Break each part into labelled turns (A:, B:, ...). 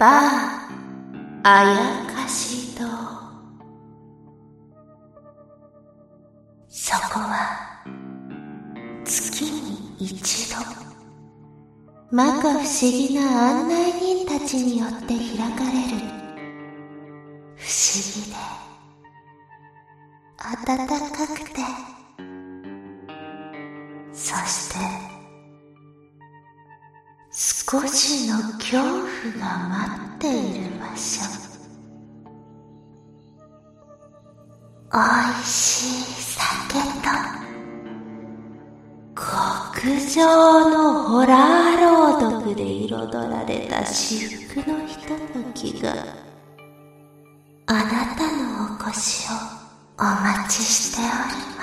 A: バーあやかし堂そこは月に一度。摩訶不思議な案内人たちによって開かれる。不思議で。暖かくて。そして少しの恐怖が待っている場所。おいしい酒と極上のホラー朗読で彩られた至福のひとときがあなたのお越しをお待ちしております。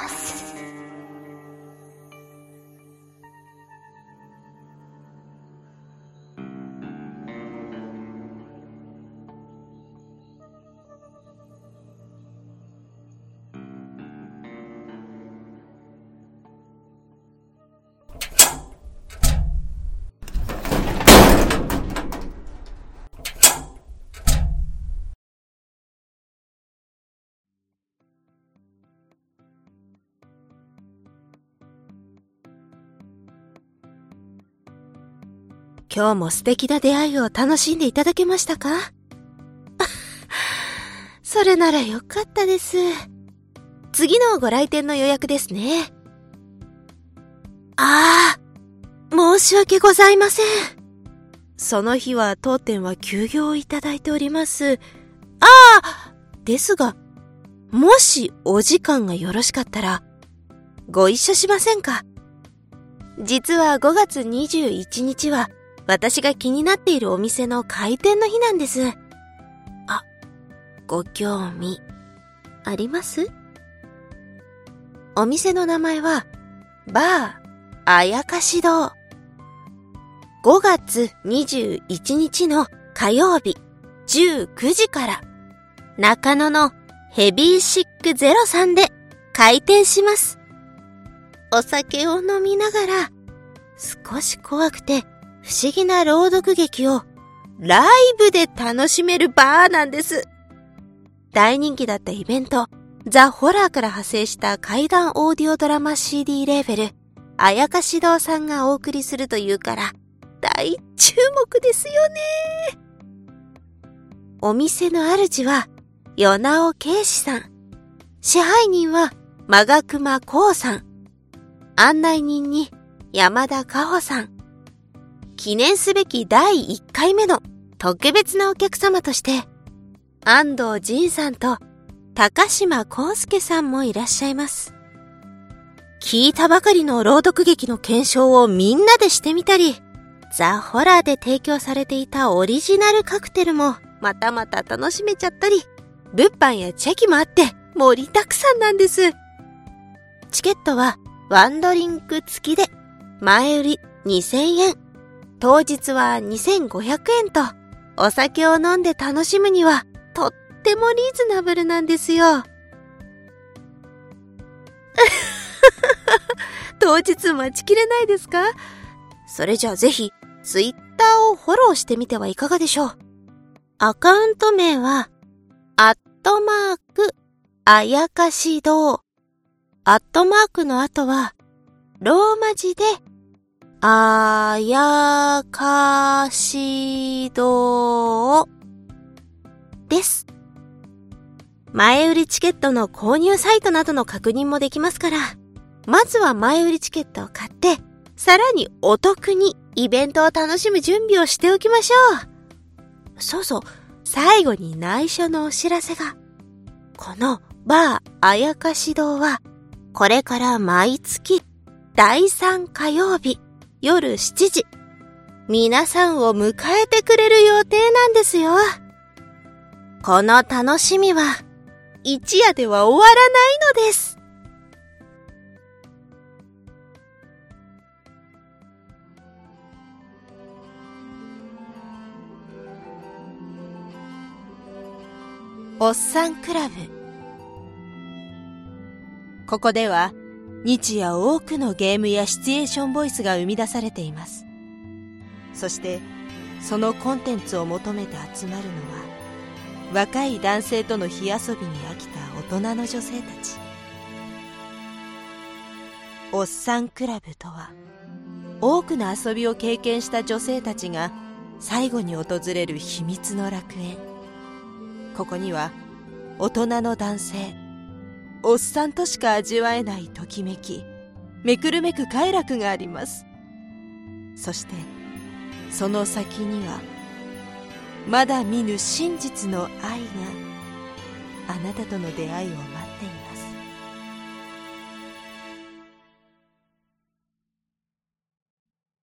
B: 今日も素敵な出会いを楽しんでいただけましたか？それならよかったです。次のご来店の予約ですね。ああ、申し訳ございません。その日は当店は休業をいただいております。ああ、ですが、もしお時間がよろしかったら、ご一緒しませんか？実は5月21日は私が気になっているお店の開店の日なんです。あ、ご興味あります？お店の名前は、バー、あやかし堂。5月21日の火曜日19時から、中野のヘビーシックゼロさんで開店します。お酒を飲みながら、少し怖くて不思議な朗読劇をライブで楽しめるバーなんです。大人気だったイベント、ザ・ホラーから派生した怪談オーディオドラマ CD レーベル、あやかし堂さんがお送りするというから、大注目ですよね。お店の主は、与那尾圭司さん。支配人は、マガクマコウさん。案内人に、山田かほさん。記念すべき第1回目の特別なお客様として、安藤仁さんと高島康介さんもいらっしゃいます。聞いたばかりの朗読劇の検証をみんなでしてみたり、ザ・ホラーで提供されていたオリジナルカクテルもまたまた楽しめちゃったり、物販やチェキもあって盛りだくさんなんです。チケットはワンドリンク付きで前売り2000円。当日は2500円と、お酒を飲んで楽しむには、とってもリーズナブルなんですよ。当日待ちきれないですか？それじゃあぜひ、ツイッターをフォローしてみてはいかがでしょう。アカウント名は、アットマーク、あやかし堂。アットマークの後は、ローマ字で、あやかしどです。前売りチケットの購入サイトなどの確認もできますから、まずは前売りチケットを買って、さらにお得にイベントを楽しむ準備をしておきましょう。そうそう、最後に内緒のお知らせが。このバーあやかし堂は、これから毎月第3火曜日、夜7時、皆さんを迎えてくれる予定なんですよ。この楽しみは、一夜では終わらないのです。おっさんクラブ。ここでは、日夜多くのゲームやシチュエーションボイスが生み出されています。そして、そのコンテンツを求めて集まるのは若い男性との火遊びに飽きた大人の女性たちおっさんクラブとは多くの遊びを経験した女性たちが最後に訪れる秘密の楽園ここには大人の男性おっさんとしか味わえないときめきめくるめく快楽があります。そしてその先にはまだ見ぬ真実の愛があなたとの出会いを待っています